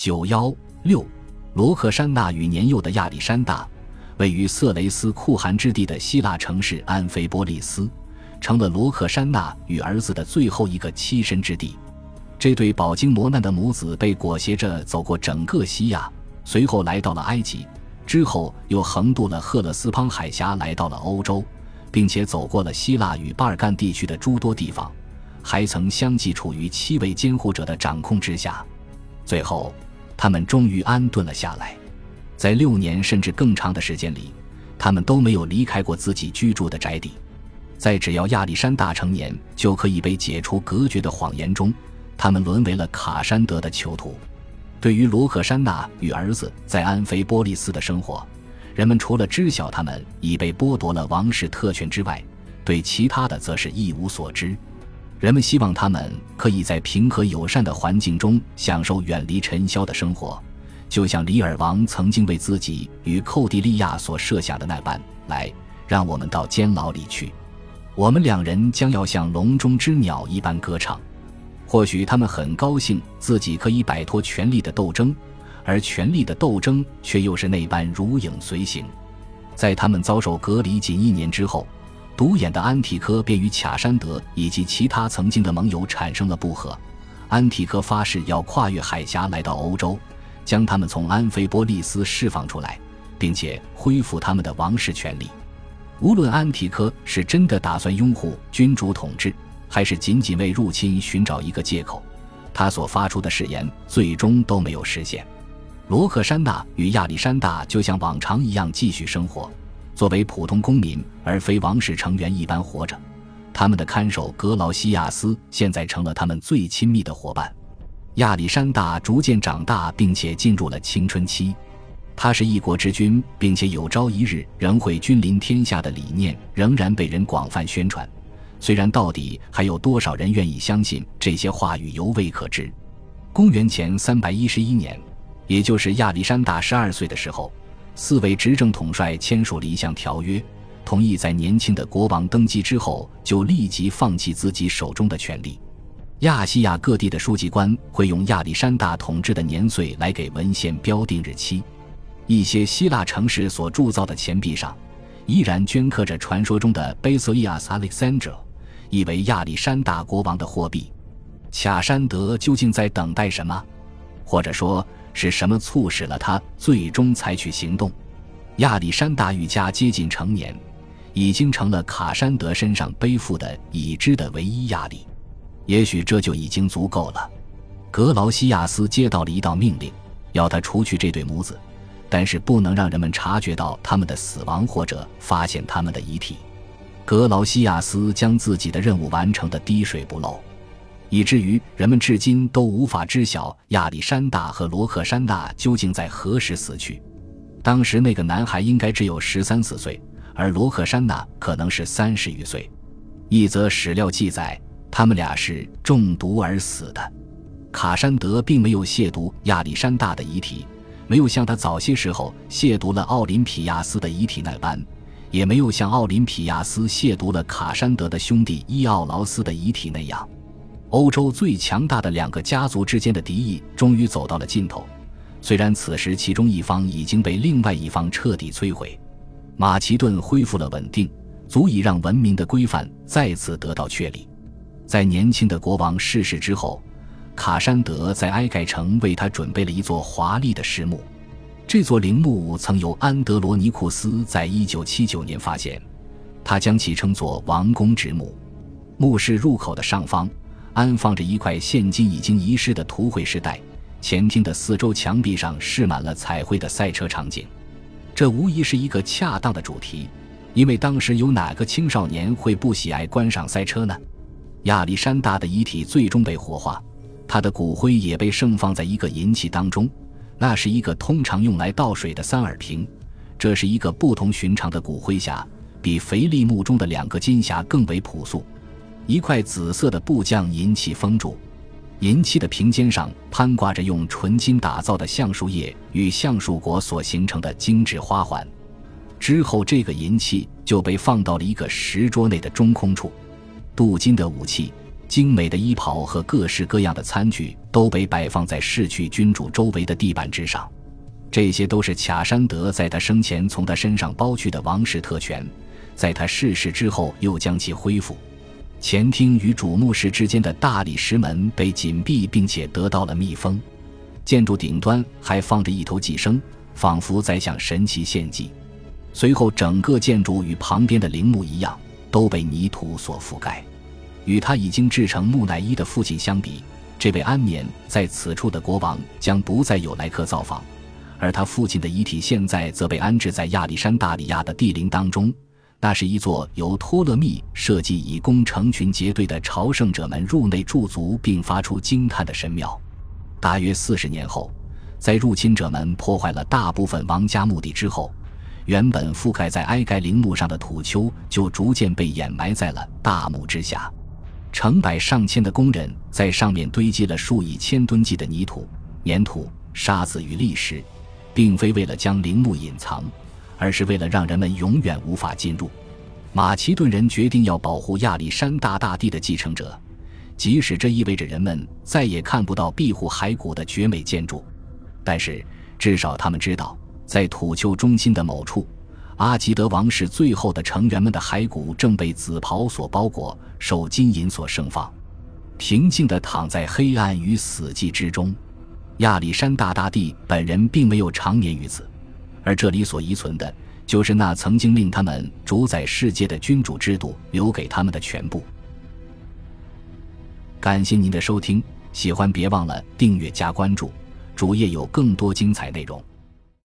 九幺六，罗克珊娜与年幼的亚历山大，位于色雷斯酷寒之地的希腊城市安菲波利斯，成了罗克珊娜与儿子的最后一个栖身之地。这对饱经磨难的母子被裹挟着走过整个西亚，随后来到了埃及，之后又横渡了赫勒斯滂海峡，来到了欧洲，并且走过了希腊与巴尔干地区的诸多地方，还曾相继处于七位监护者的掌控之下。最后。他们终于安顿了下来，在六年甚至更长的时间里，他们都没有离开过自己居住的宅邸。在只要亚历山大成年就可以被解除隔绝的谎言中，他们沦为了卡山德的囚徒。对于罗克珊娜与儿子在安菲波利斯的生活，人们除了知晓他们已被剥夺了王室特权之外，对其他的则是一无所知。人们希望他们可以在平和友善的环境中享受远离尘嚣的生活，就像里尔王曾经为自己与寇蒂利亚所设下的那般。来，让我们到监牢里去，我们两人将要像笼中之鸟一般歌唱。或许他们很高兴自己可以摆脱权力的斗争，而权力的斗争却又是那般如影随形。在他们遭受隔离仅一年之后。独眼的安提柯便与卡山德以及其他曾经的盟友产生了不和。安提柯发誓要跨越海峡来到欧洲，将他们从安菲波利斯释放出来，并且恢复他们的王室权利。无论安提柯是真的打算拥护君主统治，还是仅仅为入侵寻找一个借口，他所发出的誓言最终都没有实现。罗克珊娜与亚历山大就像往常一样继续生活。作为普通公民而非王室成员一般活着，他们的看守格劳西亚斯现在成了他们最亲密的伙伴。亚历山大逐渐长大，并且进入了青春期。他是一国之君，并且有朝一日仍会君临天下的理念仍然被人广泛宣传。虽然到底还有多少人愿意相信这些话语，犹未可知。公元前三百一十一年，也就是亚历山大十二岁的时候。四位执政统帅签署了一项条约，同意在年轻的国王登基之后就立即放弃自己手中的权力。亚细亚各地的书记官会用亚历山大统治的年岁来给文献标定日期。一些希腊城市所铸造的钱币上，依然镌刻着传说中的 Basileus Alexander，意为亚历山大国王的货币。卡山德究竟在等待什么？或者说？是什么促使了他最终采取行动？亚历山大愈加接近成年，已经成了卡山德身上背负的已知的唯一压力。也许这就已经足够了。格劳西亚斯接到了一道命令，要他除去这对母子，但是不能让人们察觉到他们的死亡或者发现他们的遗体。格劳西亚斯将自己的任务完成的滴水不漏。以至于人们至今都无法知晓亚历山大和罗克珊娜究竟在何时死去。当时那个男孩应该只有十三四岁，而罗克珊娜可能是三十余岁。一则史料记载，他们俩是中毒而死的。卡山德并没有亵渎亚历山大的遗体，没有像他早些时候亵渎了奥林匹亚斯的遗体那般，也没有像奥林匹亚斯亵渎了卡山德的兄弟伊奥劳斯的遗体那样。欧洲最强大的两个家族之间的敌意终于走到了尽头，虽然此时其中一方已经被另外一方彻底摧毁，马其顿恢复了稳定，足以让文明的规范再次得到确立。在年轻的国王逝世之后，卡山德在埃盖城为他准备了一座华丽的石墓。这座陵墓曾由安德罗尼库斯在一九七九年发现，他将其称作王宫之墓。墓室入口的上方。安放着一块现今已经遗失的图绘石带，前厅的四周墙壁上饰满了彩绘的赛车场景，这无疑是一个恰当的主题，因为当时有哪个青少年会不喜爱观赏赛车呢？亚历山大的遗体最终被火化，他的骨灰也被盛放在一个银器当中，那是一个通常用来倒水的三耳瓶，这是一个不同寻常的骨灰匣，比肥力墓中的两个金匣更为朴素。一块紫色的布将银器封住，银器的瓶尖上攀挂着用纯金打造的橡树叶与橡树果所形成的精致花环。之后，这个银器就被放到了一个石桌内的中空处。镀金的武器精美的衣袍和各式各样的餐具都被摆放在逝去君主周围的地板之上，这些都是卡山德在他生前从他身上剥去的王室特权，在他逝世之后又将其恢复。前厅与主墓室之间的大理石门被紧闭，并且得到了密封。建筑顶端还放着一头寄生，仿佛在向神奇献祭。随后，整个建筑与旁边的陵墓一样，都被泥土所覆盖。与他已经制成木乃伊的父亲相比，这位安眠在此处的国王将不再有来客造访，而他父亲的遗体现在则被安置在亚历山大里亚的帝陵当中。那是一座由托勒密设计以供成群结队的朝圣者们入内驻足并发出惊叹的神庙。大约四十年后，在入侵者们破坏了大部分王家墓地之后，原本覆盖在埃盖陵墓上的土丘就逐渐被掩埋在了大墓之下。成百上千的工人在上面堆积了数以千吨计的泥土、粘土、沙子与砾石，并非为了将陵墓隐藏，而是为了让人们永远无法进入。马其顿人决定要保护亚历山大大帝的继承者，即使这意味着人们再也看不到庇护骸骨的绝美建筑。但是，至少他们知道，在土丘中心的某处。阿吉德王室最后的成员们的骸骨正被紫袍所包裹，受金银所盛放，平静地躺在黑暗与死寂之中。亚历山大大帝本人并没有长眠于此，而这里所遗存的，就是那曾经令他们主宰世界的君主制度留给他们的全部。感谢您的收听，喜欢别忘了订阅加关注，主页有更多精彩内容。